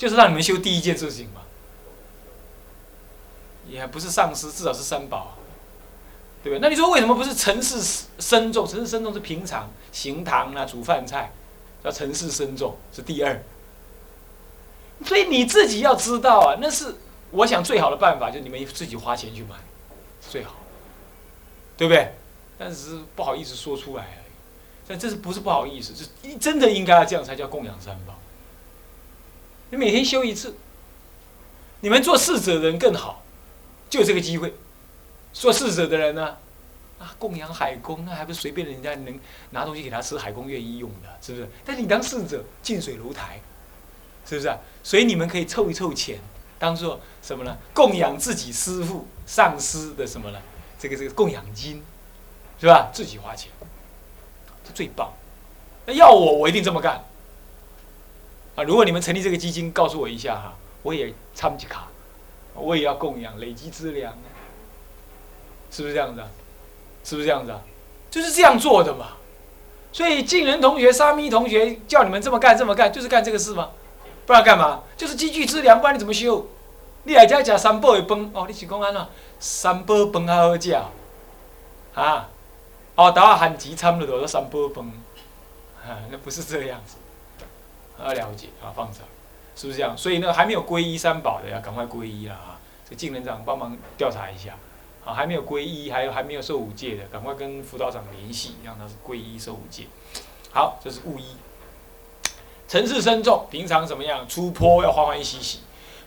就是让你们修第一件事情嘛。也不是上师，至少是三宝，对不对？那你说为什么不是尘世深重？尘世深重是平常行堂啊，煮饭菜，叫尘世深重是第二。所以你自己要知道啊，那是我想最好的办法，就是你们自己花钱去买，最好，对不对？但是不好意思说出来而已。但这是不是不好意思？是真的应该要这样才叫供养三宝。你每天修一次，你们做侍者的人更好。就这个机会，做侍者的人呢，啊，供养海公，那还不是随便人家能拿东西给他吃，海公愿意用的，是不是？但是你当侍者，近水楼台，是不是啊？所以你们可以凑一凑钱，当做什么呢？供养自己师傅、上师的什么呢？这个这个供养金，是吧？自己花钱，这最棒。那要我，我一定这么干。啊，如果你们成立这个基金，告诉我一下哈，我也参几卡。我也要供养，累积资粮，是不是这样子啊？是不是这样子啊？就是这样做的嘛。所以晋人同学、沙弥同学叫你们这么干、这么干，就是干这个事吗？不然干嘛？就是积聚资粮，不然你怎么修？你来家吃三宝的饭哦，你是讲安怎？三宝饭还好食啊？哦，等下含钱掺了多少三宝饭？啊，那不是这样子。要了解啊，放着。是不是这样？所以呢，还没有皈依三宝的要赶快皈依了啊！这净人长帮忙调查一下，啊，还没有皈依，还有还没有受五戒的，赶快跟辅导长联系，让他是皈依受五戒。好，这是悟一。尘世深重，平常怎么样？出坡要欢欢喜喜，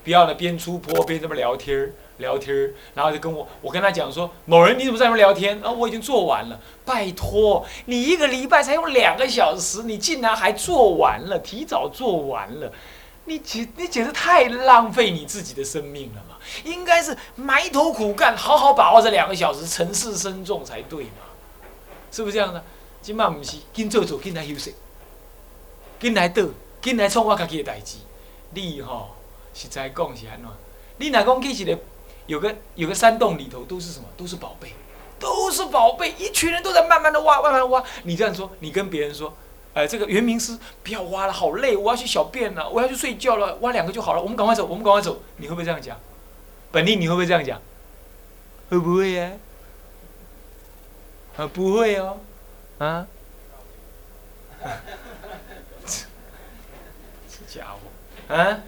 不要呢边出坡边这么聊天儿聊天儿，然后就跟我我跟他讲说，某人你怎么在那边聊天？啊，我已经做完了。拜托，你一个礼拜才用两个小时，你竟然还做完了，提早做完了。你简你简直太浪费你自己的生命了嘛！应该是埋头苦干，好好把握这两个小时，尘世深重才对嘛？是不是这样的？今嘛不是，紧做做，紧来休息，紧来倒，紧来创我家己的代志。你吼，实在讲是安怎？你若讲去一个有个有个山洞里头，都是什么？都是宝贝，都是宝贝，一群人都在慢慢的挖，慢慢的挖。你这样说，你跟别人说。哎，这个圆明师不要挖了，好累，我要去小便了，我要去睡觉了，挖两个就好了。我们赶快走，我们赶快走。你会不会这样讲？本地你会不会这样讲？会不会呀？啊，不会哦，啊？这家伙，啊？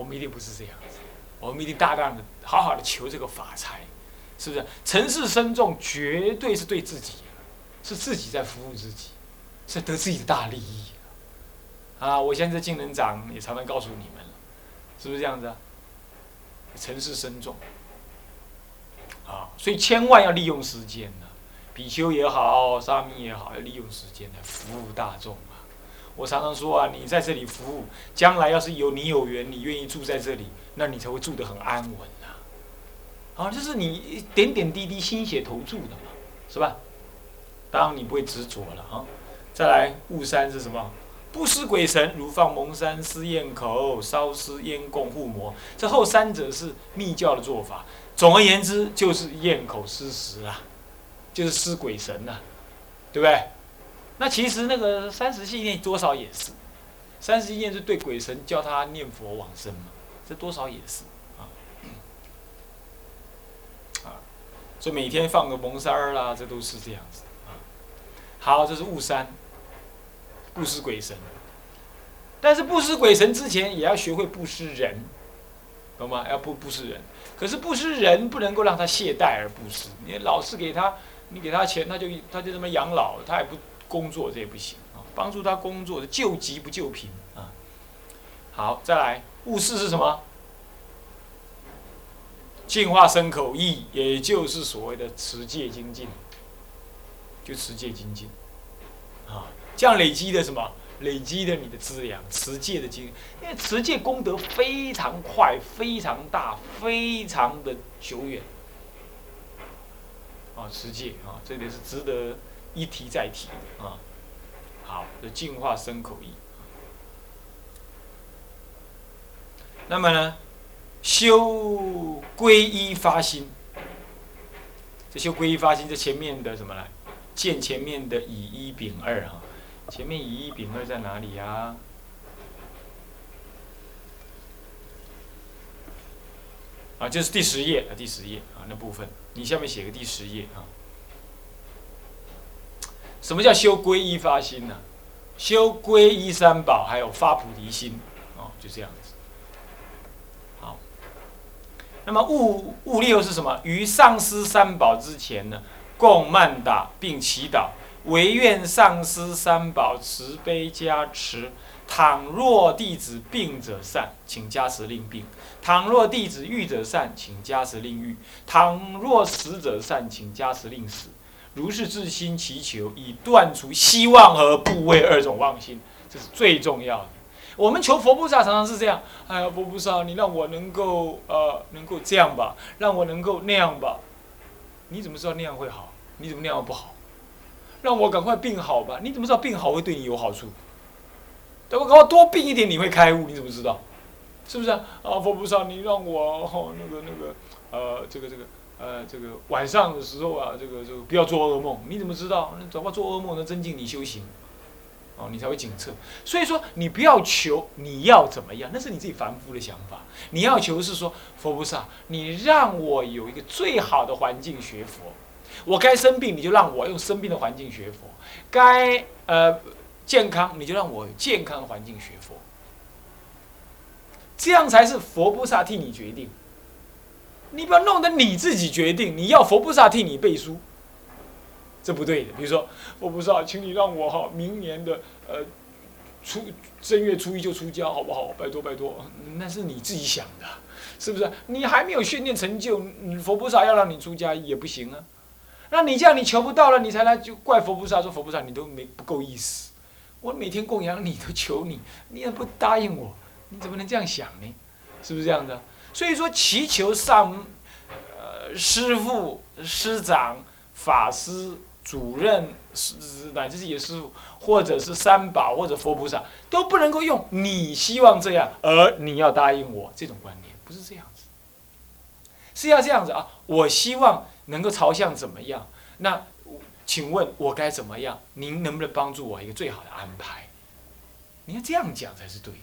我们一定不是这样子，我们一定大胆的、好好的求这个法财，是不是？尘世深重，绝对是对自己。是自己在服务自己，是得自己的大利益啊！我现在金人长也常常告诉你们了，是不是这样子啊？尘世深重啊，所以千万要利用时间呢。比丘也好，沙弥也好，要利用时间来服务大众！我常常说啊，你在这里服务，将来要是有你有缘，你愿意住在这里，那你才会住得很安稳啊。啊，这是你点点滴滴心血投注的嘛，是吧？当然你不会执着了啊！再来，雾山是什么？不施鬼神，如放蒙山施焰口，烧施烟供护魔。这后三者是密教的做法。总而言之，就是焰口施食啊，就是施鬼神呐，对不对？那其实那个三十系念多少也是，三十系念是对鬼神教他念佛往生嘛，这多少也是啊。啊，所以每天放个蒙山儿啦，这都是这样子啊。好，这是雾山，布施鬼神。但是布施鬼神之前，也要学会布施人，懂吗？要布布施人。可是布施人不能够让他懈怠而布施，你老是给他，你给他钱，他就他就这么养老，他也不工作，这也不行啊。帮助他工作的，救急不救贫啊。好，再来，务事是什么？净化身口意，也就是所谓的持戒精进。就持戒精进，啊，这样累积的什么？累积的你的资粮，持戒的精，因为持戒功德非常快、非常大、非常的久远，啊，持戒啊，这点是值得一提再提啊。好，这净化生口意。那么呢，修皈依发心，这修皈依发心，这前面的什么呢？见前面的乙一丙二哈，前面乙一丙二在哪里呀？啊，就是第十页啊，第十页啊那部分，你下面写个第十页啊。什么叫修皈依发心呢？修皈依三宝，还有发菩提心，哦，就这样子。好，那么悟悟六是什么？于上师三宝之前呢，共曼达并祈祷，唯愿上师三宝慈悲加持。倘若弟子病者善，请加持令病；倘若弟子愈者善，请加持令愈；倘若死者善，请加持令死。如是自心祈求，以断除希望和部位二种妄心，这是最重要的。我们求佛菩萨常常是这样：哎呀，佛菩萨，你让我能够呃，能够这样吧，让我能够那样吧。你怎么知道那样会好？你怎么那样不好？让我赶快病好吧？你怎么知道病好会对你有好处？等我赶快多病一点，你会开悟？你怎么知道？是不是啊？啊，佛菩萨，你让我哦，那个那个呃，这个这个。呃，这个晚上的时候啊，这个就不要做噩梦。你怎么知道？那怎么做噩梦能增进你修行？哦，你才会警策。所以说，你不要求你要怎么样，那是你自己凡夫的想法。你要求是说，佛菩萨，你让我有一个最好的环境学佛。我该生病，你就让我用生病的环境学佛；该呃健康，你就让我健康的环境学佛。这样才是佛菩萨替你决定。你不要弄得你自己决定，你要佛菩萨替你背书，这不对的。比如说，佛菩萨，请你让我哈明年的呃初正月初一就出家，好不好？拜托拜托，那是你自己想的，是不是？你还没有训练成就，佛菩萨要让你出家也不行啊。那你这样你求不到了，你才来就怪佛菩萨说佛菩萨你都没不够意思。我每天供养你都求你，你也不答应我，你怎么能这样想呢？是不是这样的？所以说，祈求上，呃，师父、师长、法师、主任，师乃至自己的师父，或者是三宝或者佛菩萨，都不能够用你希望这样，而你要答应我这种观念，不是这样子，是要这样子啊！我希望能够朝向怎么样？那请问我该怎么样？您能不能帮助我一个最好的安排？你要这样讲才是对。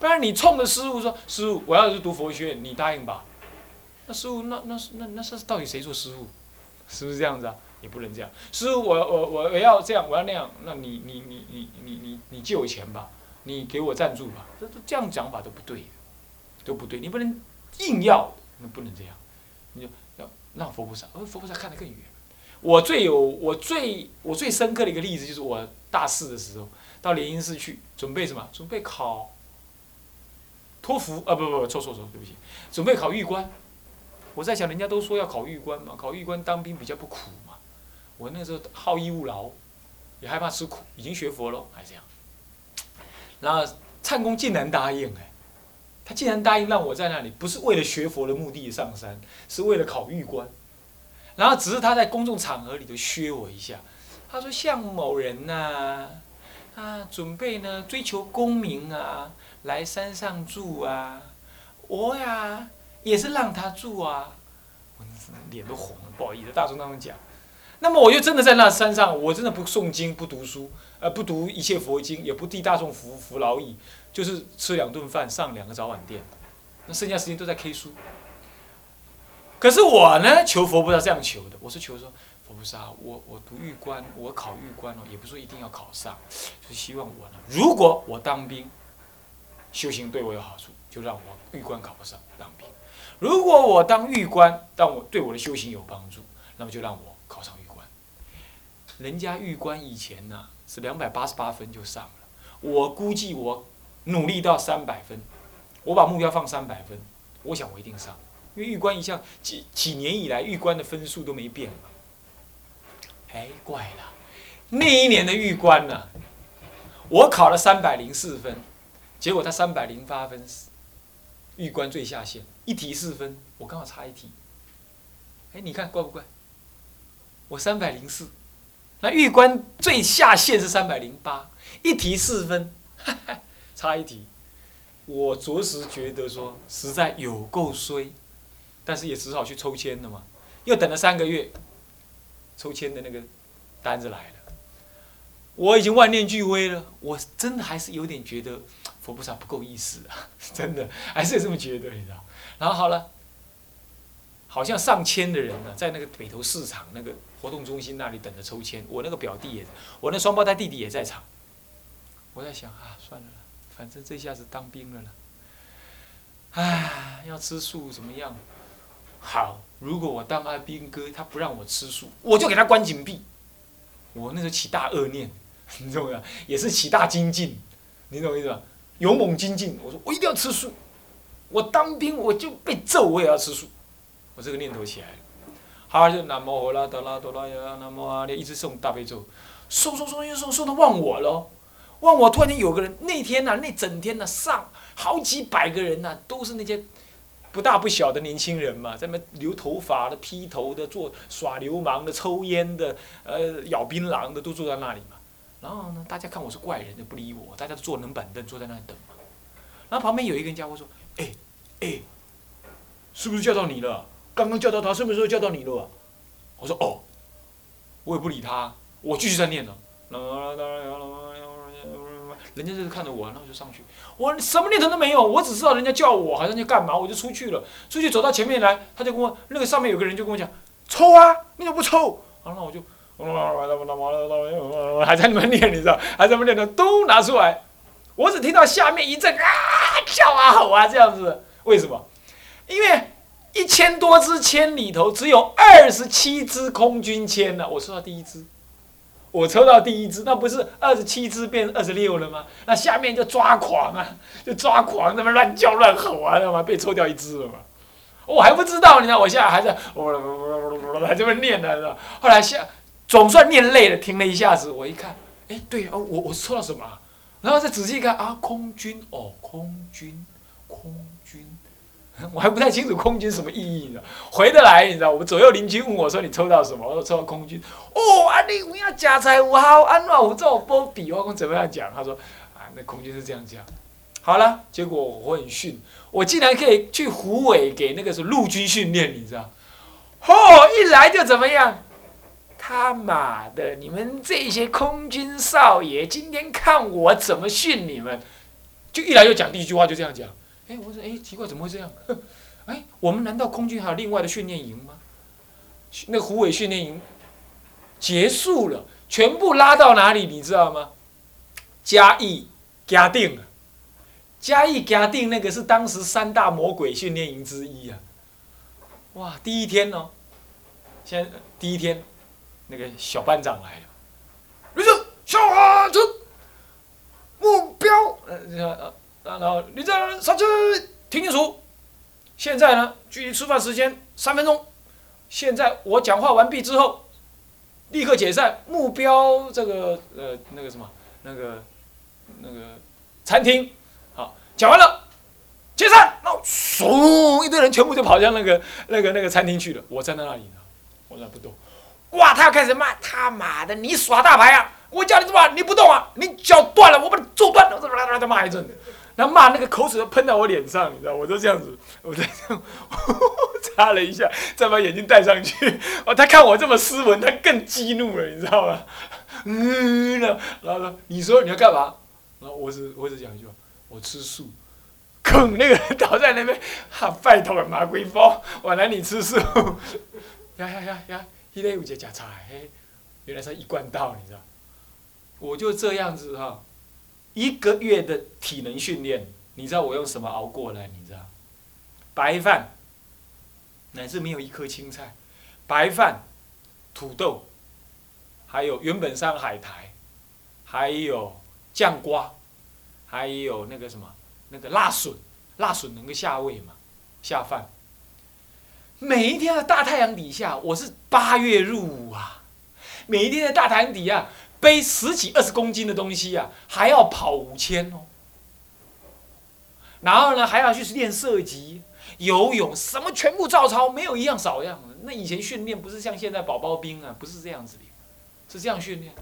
不然你冲着师傅说：“师傅，我要是读佛学院，你答应吧？”那师傅，那那那那是到底谁做师傅？是不是这样子啊？也不能这样。师傅，我我我我要这样，我要那样，那你你你你你你你借我钱吧，你给我赞助吧。这这这样讲法都不对，都不对。你不能硬要，那不能这样。你就要让佛菩萨，而佛菩萨看得更远。我最有我最我最深刻的一个例子，就是我大四的时候到莲因寺去准备什么？准备考。托福啊不不不错错错对不起，准备考玉官，我在想人家都说要考玉官嘛，考玉官当兵比较不苦嘛，我那时候好逸恶劳，也害怕吃苦，已经学佛了还这样，然后灿公竟然答应哎，他竟然答应让我在那里，不是为了学佛的目的上山，是为了考玉官，然后只是他在公众场合里头削我一下，他说像某人呐，他准备呢追求功名啊。来山上住啊，我呀也是让他住啊，我脸都红了，不好意思，大众当中讲。那么我就真的在那山上，我真的不诵经，不读书，呃，不读一切佛经，也不替大众服服劳役，就是吃两顿饭，上两个早晚店，那剩下时间都在 K 书。可是我呢，求佛菩萨这样求的，我是求说，佛菩萨，我我读玉官，我考玉官哦，也不是说一定要考上，就希望我呢，如果我当兵。修行对我有好处，就让我玉官考不上当兵；如果我当玉官，但我对我的修行有帮助，那么就让我考上玉官。人家玉官以前呢是两百八十八分就上了，我估计我努力到三百分，我把目标放三百分，我想我一定上，因为玉官一向几几年以来玉官的分数都没变嘛。哎，怪了，那一年的玉官呢，我考了三百零四分。结果他三百零八分，玉官最下线，一题四分，我刚好差一题。哎，你看怪不怪？我三百零四，那玉官最下线是三百零八，一题四分，差一题。我着实觉得说实在有够衰，但是也只好去抽签了嘛。又等了三个月，抽签的那个单子来了。我已经万念俱灰了，我真的还是有点觉得佛菩萨不够意思啊，真的还是有这么觉得，你知道？然后好了，好像上千的人呢，在那个北投市场那个活动中心那里等着抽签。我那个表弟也，我那双胞胎弟弟也在场。我在想啊，算了，反正这下子当兵了了。唉，要吃素怎么样？好，如果我当阿兵哥，他不让我吃素，我就给他关紧闭。我那时候起大恶念，你懂吗？也是起大精进，你懂我意思吧？勇猛精进，我说我一定要吃素。我当兵我就被揍，我也要吃素。我这个念头起来了，好就南无阿拉达拉多拉呀，南无阿弥，一直送大悲咒，送送送又送送到忘我了。忘我突然间有个人，那天呐，那整天呐，上好几百个人呐，都是那些不大不小的年轻人嘛，在那留头发的、披头的、做耍流氓的、抽烟的、呃咬槟榔的，都坐在那里嘛。然后呢，大家看我是怪人，就不理我，大家都坐冷板凳坐在那里等嘛。然后旁边有一个人家伙说：“哎，哎，是不是叫到你了？刚刚叫到他，是不是叫到你了？”我说：“哦。”我也不理他，我继续在念呢。人家就是看着我，然后就上去。我什么念头都没有，我只知道人家叫我，好像要干嘛，我就出去了。出去走到前面来，他就跟我那个上面有个人就跟我讲：“抽啊，你怎么不抽？”然后我就，还在那边念，你知道？还在那边念呢，都拿出来。我只听到下面一阵啊叫啊吼啊这样子，为什么？因为一千多支签里头只有二十七支空军签呢，我抽到第一支。我抽到第一支，那不是二十七支变二十六了吗？那下面就抓狂啊，就抓狂，那么乱叫乱吼啊，知道吗？被抽掉一支了嘛？我还不知道，你知道，我现在还在，还这么念呢，是吧？后来下总算念累了，停了一下子，我一看，哎，对哦，我我抽到什么？然后再仔细一看啊，空军哦，空军，空军。我还不太清楚空军什么意义呢？回得来，你知道，我们左右邻居问我说：“你抽到什么？”我说：“抽到空军。”哦，啊，你有影家财有好，安怎有做波比？我讲怎么样讲？他说：“啊，那空军是这样讲。”好了，结果我很训，我竟然可以去湖尾给那个是陆军训练，你知道？哦，一来就怎么样？他妈的，你们这些空军少爷，今天看我怎么训你们！就一来就讲第一句话，就这样讲。哎，我说，哎，奇怪，怎么会这样？哎，我们难道空军还有另外的训练营吗？那个虎尾训练营结束了，全部拉到哪里？你知道吗？嘉义、嘉定，嘉义、嘉定那个是当时三大魔鬼训练营之一啊。哇，第一天哦，先第一天，那个小班长来了，立正，向前，目标，呃呃。然后立正，上去，听清楚。现在呢，距离吃饭时间三分钟。现在我讲话完毕之后，立刻解散。目标这个呃那个什么那个那个餐厅，好，讲完了，解散。然后嗖，一堆人全部就跑向那个那个那个餐厅去了。我站在那里呢，我那不动。哇，他要开始骂他妈的，你耍大牌啊！我叫你怎么，你不动啊？你脚断了，我把你揍断了！我啦啦啦骂一阵。然后骂那个口水都喷到我脸上，你知道，我就这样子，我在这样擦了一下，再把眼镜戴上去。哦，他看我这么斯文，他更激怒了，你知道吗？嗯，然后说：“你说你要干嘛？”然后我只我只讲一句话：“我吃素。”坑那个人倒在那边，哈，拜托马鬼包，我来你吃素。呀呀呀呀，一类五节假菜，原来是一贯道，你知道？我就这样子哈。一个月的体能训练，你知道我用什么熬过来？你知道，白饭，乃至没有一颗青菜，白饭、土豆，还有原本山海苔，还有酱瓜，还有那个什么，那个辣笋，辣笋能够下胃嘛，下饭。每一天的大太阳底下，我是八月入伍啊，每一天的大太阳底下。背十几二十公斤的东西啊，还要跑五千哦。然后呢，还要去练射击、游泳，什么全部照抄，没有一样少样的。那以前训练不是像现在宝宝兵啊，不是这样子的，是这样训练。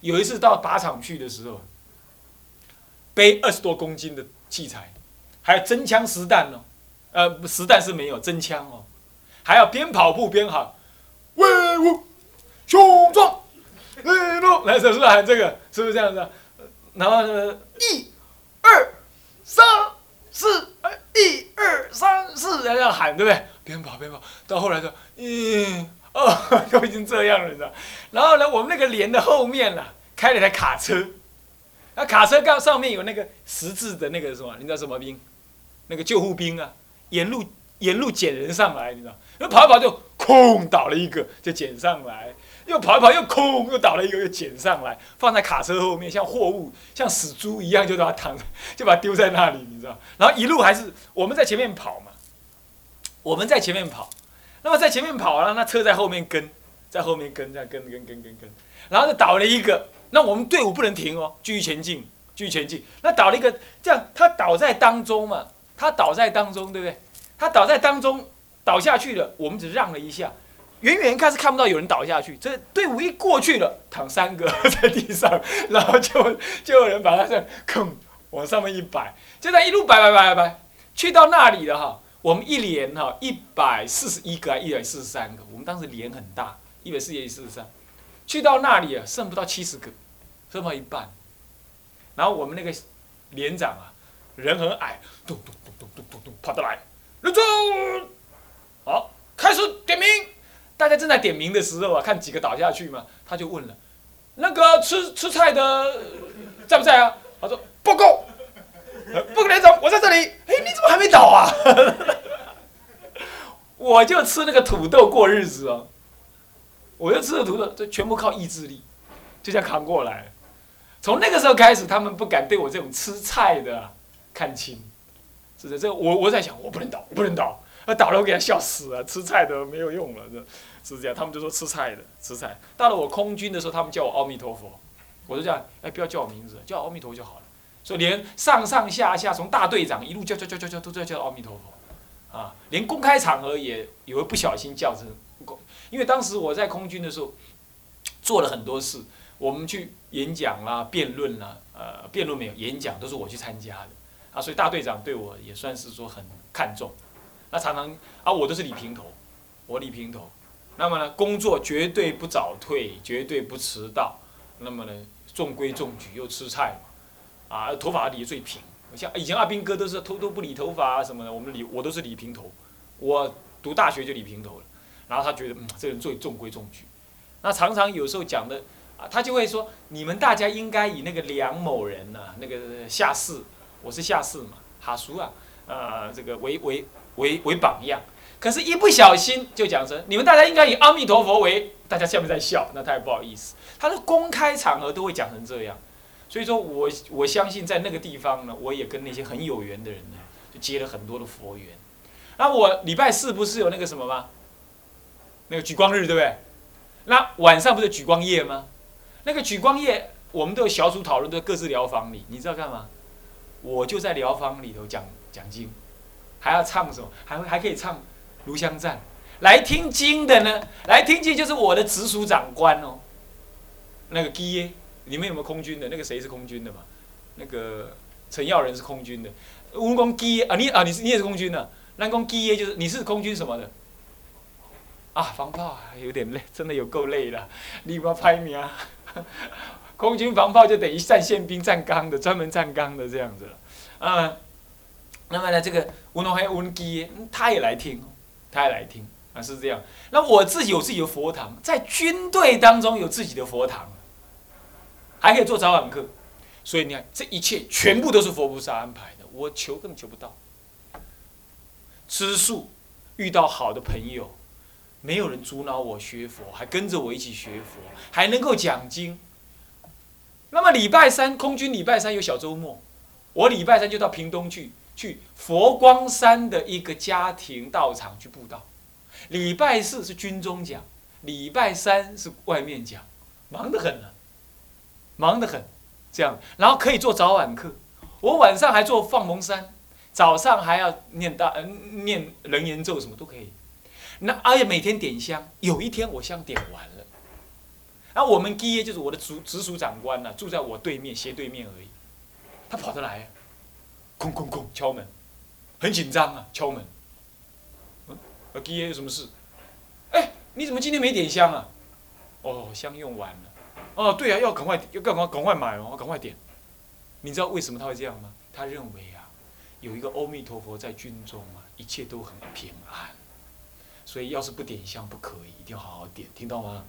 有一次到靶场去的时候，背二十多公斤的器材，还有真枪实弹哦，呃，实弹是没有真枪哦，还要边跑步边喊：威武雄壮。一路来是不是喊这个？是不是这样子？然后呢，一、二、三、四，一二三四，这样喊，对不对？边跑边跑，到后来说，嗯，哦，都已经这样了，你知道？然后呢，我们那个连的后面呢，开了台卡车，那卡车杠上面有那个十字的那个什么？你知道什么兵？那个救护兵啊，沿路沿路捡人上来，你知道？那跑一跑就空倒了一个，就捡上来。又跑一跑，又空，又倒了一个，又捡上来，放在卡车后面，像货物，像死猪一样，就把它躺着，就把它丢在那里，你知道？然后一路还是我们在前面跑嘛，我们在前面跑，那么在前面跑了，那车在后面跟，在后面跟，这样跟跟跟跟跟，然后就倒了一个，那我们队伍不能停哦，继续前进，继续前进。那倒了一个，这样他倒在当中嘛，他倒在当中，对不对？他倒在当中，倒下去了，我们只让了一下。远远看是看不到有人倒下去，这队伍一过去了，躺三个在地上，然后就就有人把他这样坑往上面一摆，就在一路摆摆摆摆摆，去到那里了哈。我们一连哈一百四十一个还一百四十三个，我们当时连很大，一百四十一、四十三，去到那里啊，剩不到七十个，剩不到一半。然后我们那个连长啊，人很矮，咚咚咚咚咚咚咚跑得来，立正，好，开始点名。正在点名的时候啊，看几个倒下去嘛，他就问了：“那个吃吃菜的在不在啊？”他说：“报告，报告连长，我在这里。”哎，你怎么还没倒啊？我就吃那个土豆过日子哦，我就吃了土豆，这全部靠意志力，就这样扛过来。从那个时候开始，他们不敢对我这种吃菜的看轻，是的，这我我在想，我不能倒，不能倒。那倒了，我给他笑死了。吃菜的没有用了，这是这样。他们就说吃菜的，吃菜。到了我空军的时候，他们叫我阿弥陀佛，我就这样，哎，不要叫我名字，叫阿弥陀佛就好了。所以连上上下下，从大队长一路叫叫叫叫叫，都在叫阿弥陀佛，啊，连公开场合也也会不小心叫成因为当时我在空军的时候，做了很多事，我们去演讲啦、辩论啦，呃，辩论没有，演讲都是我去参加的，啊，所以大队长对我也算是说很看重。那常常啊，我都是理平头，我理平头。那么呢，工作绝对不早退，绝对不迟到。那么呢，中规中矩又吃菜嘛，啊，头发理最平。像以前阿兵哥都是偷偷不理头发啊什么的，我们理我都是理平头。我读大学就理平头了。然后他觉得嗯，这人最中规中矩。那常常有时候讲的啊，他就会说，你们大家应该以那个梁某人呐，那个下士，我是下士嘛，哈叔啊，呃，这个为为。为为榜样，可是，一不小心就讲成你们大家应该以阿弥陀佛为，大家下面在笑，那太不好意思。他的公开场合都会讲成这样，所以说我我相信在那个地方呢，我也跟那些很有缘的人呢，就结了很多的佛缘。那我礼拜四不是有那个什么吗？那个举光日对不对？那晚上不是举光夜吗？那个举光夜，我们都有小组讨论，都各自疗房里，你知道干嘛？我就在疗房里头讲讲经。还要唱什么？还会还可以唱《炉香赞》。来听经的呢？来听经就是我的直属长官哦。那个基耶，你们有没有空军的？那个谁是空军的嘛？那个陈耀仁是空军的。乌公基耶啊，你啊你是你也是空军的。南公基耶就是你是空军什么的？啊，防炮有点累，真的有够累了。你不要拍名啊！空军防炮就等于站宪兵站岗的，专门站岗的这样子了。啊。那么呢，这个吴龙还有文基，他也来听，他来听啊，是这样。那我自己有自己的佛堂，在军队当中有自己的佛堂，还可以做早晚课，所以你看，这一切全部都是佛菩萨安排的，我求根本求不到。吃素，遇到好的朋友，没有人阻挠我学佛，还跟着我一起学佛，还能够讲经。那么礼拜三，空军礼拜三有小周末，我礼拜三就到屏东去。去佛光山的一个家庭道场去布道，礼拜四是军中讲，礼拜三是外面讲，忙得很了，忙得很，这样，然后可以做早晚课，我晚上还做放蒙山，早上还要念大嗯念人言咒什么都可以，那而且每天点香，有一天我香点完了，然后我们基业就是我的直直属长官呢，住在我对面斜对面而已，他跑得来。空空空，敲门，很紧张啊！敲门，嗯，阿基耶有什么事？哎，你怎么今天没点香啊？哦，香用完了。哦，对啊，要赶快，要赶快赶快买哦，赶快点。你知道为什么他会这样吗？他认为啊，有一个阿弥陀佛在军中啊，一切都很平安。所以要是不点香不可以，一定要好好点，听到吗？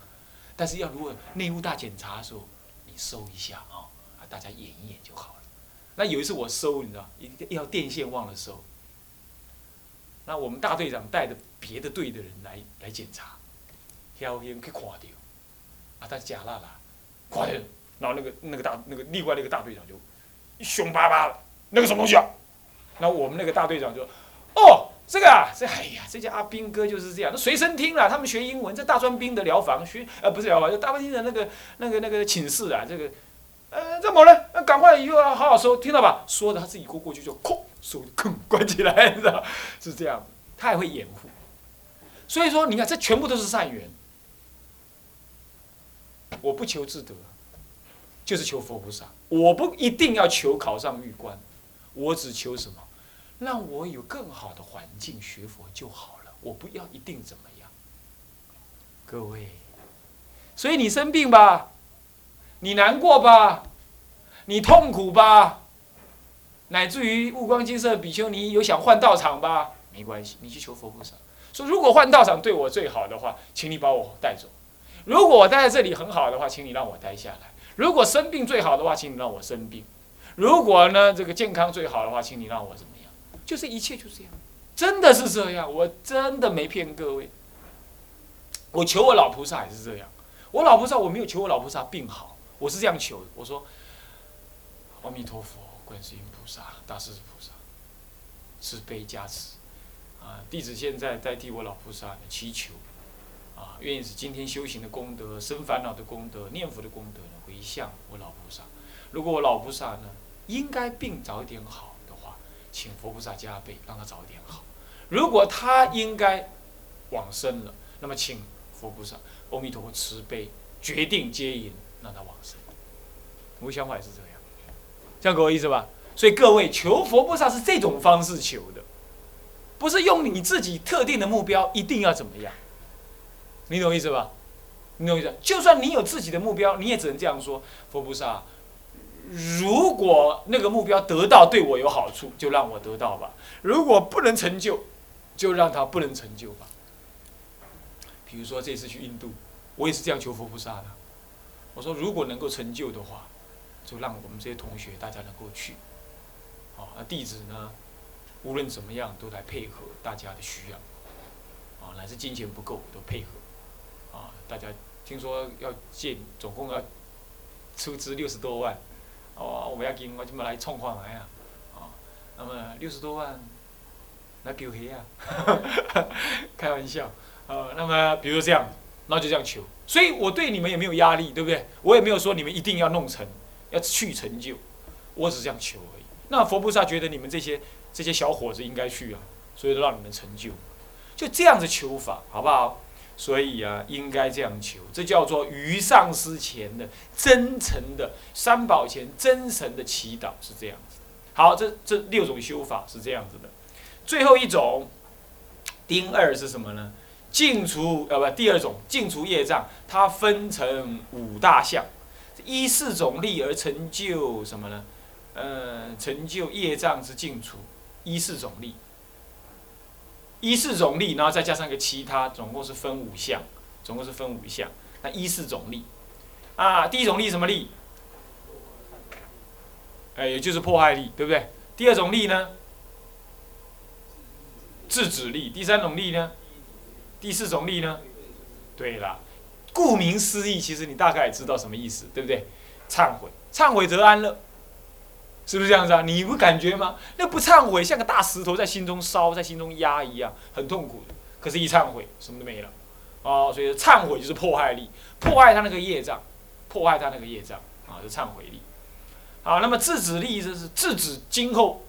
但是要如果内务大检查的时候，你收一下啊，啊，大家演一演就好了。那有一次我收，你知道，一一条电线忘了收。那我们大队长带着别的队的人来来检查，飘烟去看到，啊，他假啦啦，看到，然后那个那个大那个另外那个大队长就凶巴巴的，那个什么东西啊？那我们那个大队长就，哦。这个啊，这哎呀，这家阿兵哥就是这样。那随身听了，他们学英文，在大专兵的疗房学，呃，不是疗房，就大专兵的那个、那个、那个寝室啊。这个，怎么了？那赶快以后要好好收，听到吧？说着他自己过过去就哐，手吭关起来，知道是这样，他还会掩护。所以说，你看，这全部都是善缘。我不求自得，就是求佛菩萨。我不一定要求考上玉官，我只求什么？让我有更好的环境学佛就好了，我不要一定怎么样。各位，所以你生病吧，你难过吧，你痛苦吧，乃至于悟光金色比丘尼有想换道场吧，没关系，你去求佛菩萨，说如果换道场对我最好的话，请你把我带走；如果我待在这里很好的话，请你让我待下来；如果生病最好的话，请你让我生病；如果呢这个健康最好的话，请你让我怎么样？就是一切就是这样，真的是这样，我真的没骗各位。我求我老菩萨也是这样，我老菩萨我没有求我老菩萨病好，我是这样求的，我说阿弥陀佛、观世音菩萨、大势至菩萨，慈悲加持，啊，弟子现在代替我老菩萨祈求，啊，愿意使今天修行的功德、生烦恼的功德、念佛的功德呢回向我老菩萨。如果我老菩萨呢，应该病早点好的话。请佛菩萨加倍，让他早点好。如果他应该往生了，那么请佛菩萨、阿弥陀佛慈悲，决定接引，让他往生。我想法也是这样，这样给我意思吧？所以各位求佛菩萨是这种方式求的，不是用你自己特定的目标一定要怎么样。你懂意思吧？你懂意思？就算你有自己的目标，你也只能这样说：佛菩萨。如果那个目标得到对我有好处，就让我得到吧；如果不能成就，就让他不能成就吧。比如说这次去印度，我也是这样求佛菩萨的。我说如果能够成就的话，就让我们这些同学大家能够去。好，那弟子呢，无论怎么样都来配合大家的需要。啊，乃至金钱不够都配合。啊，大家听说要建，总共要出资六十多万。哦，我要紧，我今么来创看来啊，哦，那么六十多万来救黑啊，开玩笑，呃，那么比如这样，那就这样求，所以我对你们也没有压力，对不对？我也没有说你们一定要弄成，要去成就，我只是这样求而已。那佛菩萨觉得你们这些这些小伙子应该去啊，所以让你们成就，就这样子求法，好不好？所以啊，应该这样求，这叫做于上师前的真诚的三宝前真诚的祈祷，是这样子。好，这这六种修法是这样子的。最后一种，丁二是什么呢？净除呃不，第二种净除业障，它分成五大项，依四种力而成就什么呢？呃，成就业障之净除，依四种力。一四种力，然后再加上一个其他，总共是分五项，总共是分五项。那一四种力，啊，第一种力什么力？哎，也就是破坏力，对不对？第二种力呢？制止力。第三种力呢？第四种力呢？对了，顾名思义，其实你大概也知道什么意思，对不对？忏悔，忏悔则安乐。是不是这样子啊？你不感觉吗？那不忏悔，像个大石头在心中烧，在心中压一样，很痛苦的。可是，一忏悔，什么都没了。哦，所以忏悔就是破坏力，破坏他那个业障，破坏他那个业障啊，是忏悔力。好，那么制止力就是制止今后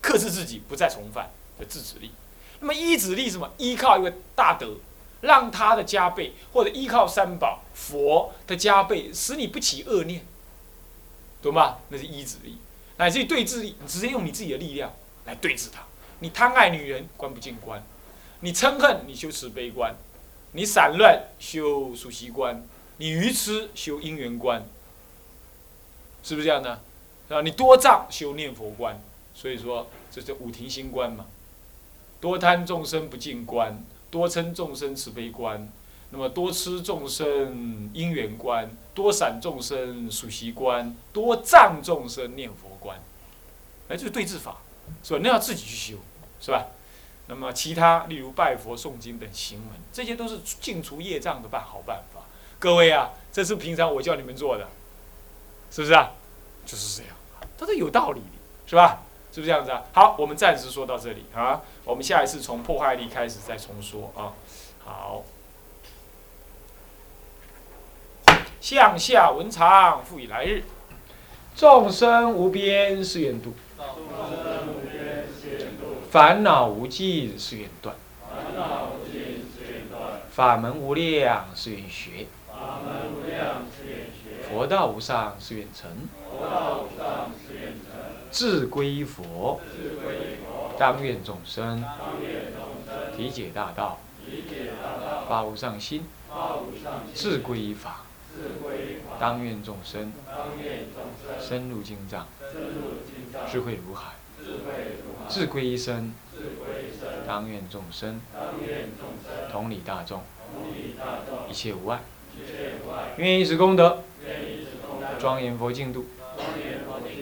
克制自己不再重犯的制止力。那么依止力什么？依靠一个大德，让他的加倍，或者依靠三宝佛的加倍，使你不起恶念，懂吗？那是依止力。乃至于对峙力，你直接用你自己的力量来对峙他。你贪爱女人，关不进关；你嗔恨，你修慈悲观；你散乱，修熟习观；你愚痴修因缘观，是不是这样的？啊，你多障修念佛观，所以说这叫五庭心观嘛。多贪众生不净观，多称众生慈悲观，那么多吃众生因缘观，多散众生属习观，多藏众生念佛观，哎，就是对治法，是吧？那要自己去修，是吧？那么其他，例如拜佛、诵经等行门，这些都是净除业障的办好办法。各位啊，这是平常我叫你们做的，是不是啊？就是这样，都是有道理的，是吧？是不是这样子啊？好，我们暂时说到这里啊，我们下一次从破坏力开始再重说啊。好，向下文长，复以来日，众生无边誓愿度。烦恼无尽誓愿断，法门无量誓愿学，佛道无上誓愿成，志归佛，当愿众生体解大道，发无上心，志归法，当愿众生深入经藏，智慧如海。自归一生，当愿众生同理大众，一切无碍。愿以此功德，庄严佛净土，